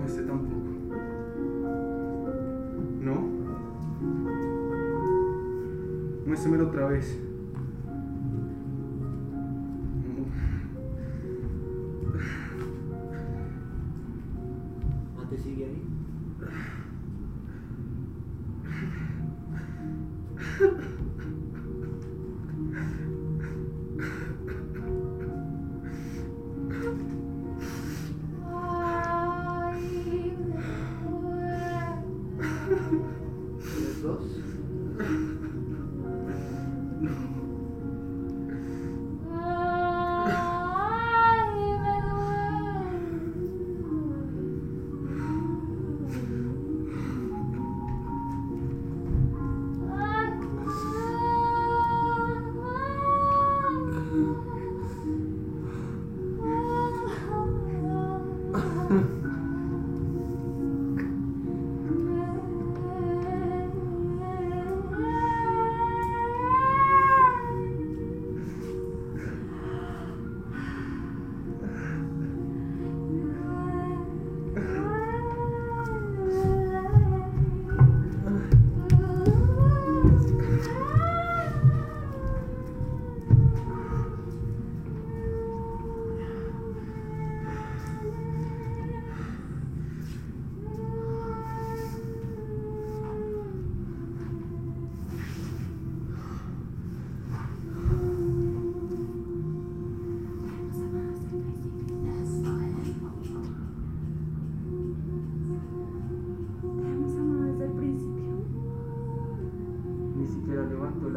me sé tampoco. ¿No? Muéstramelo otra vez. Sigue ahí?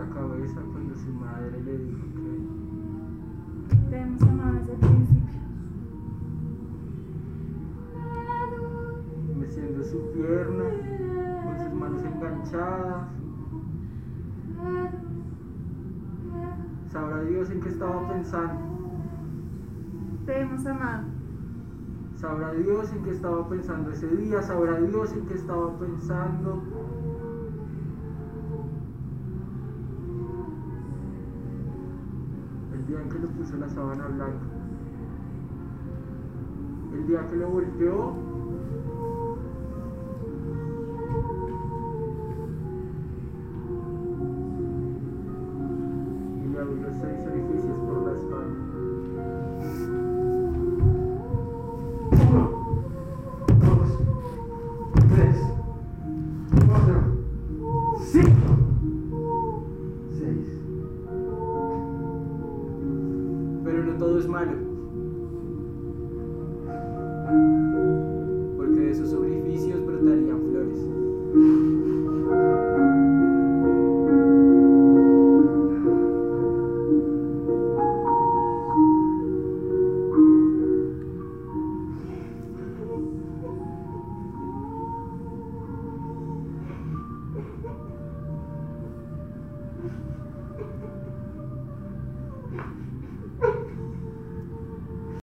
La cabeza cuando su madre le dijo que Te hemos amado desde el principio. meciendo su pierna, con sus manos enganchadas. Sabrá Dios en qué estaba pensando. Te hemos amado. Sabrá Dios en qué estaba pensando ese día. Sabrá Dios en qué estaba pensando. Que le puso la sábana blanca. El día que lo volteó. Y le abrió seis orificios por la espalda. Uno, dos, tres, cuatro, cinco,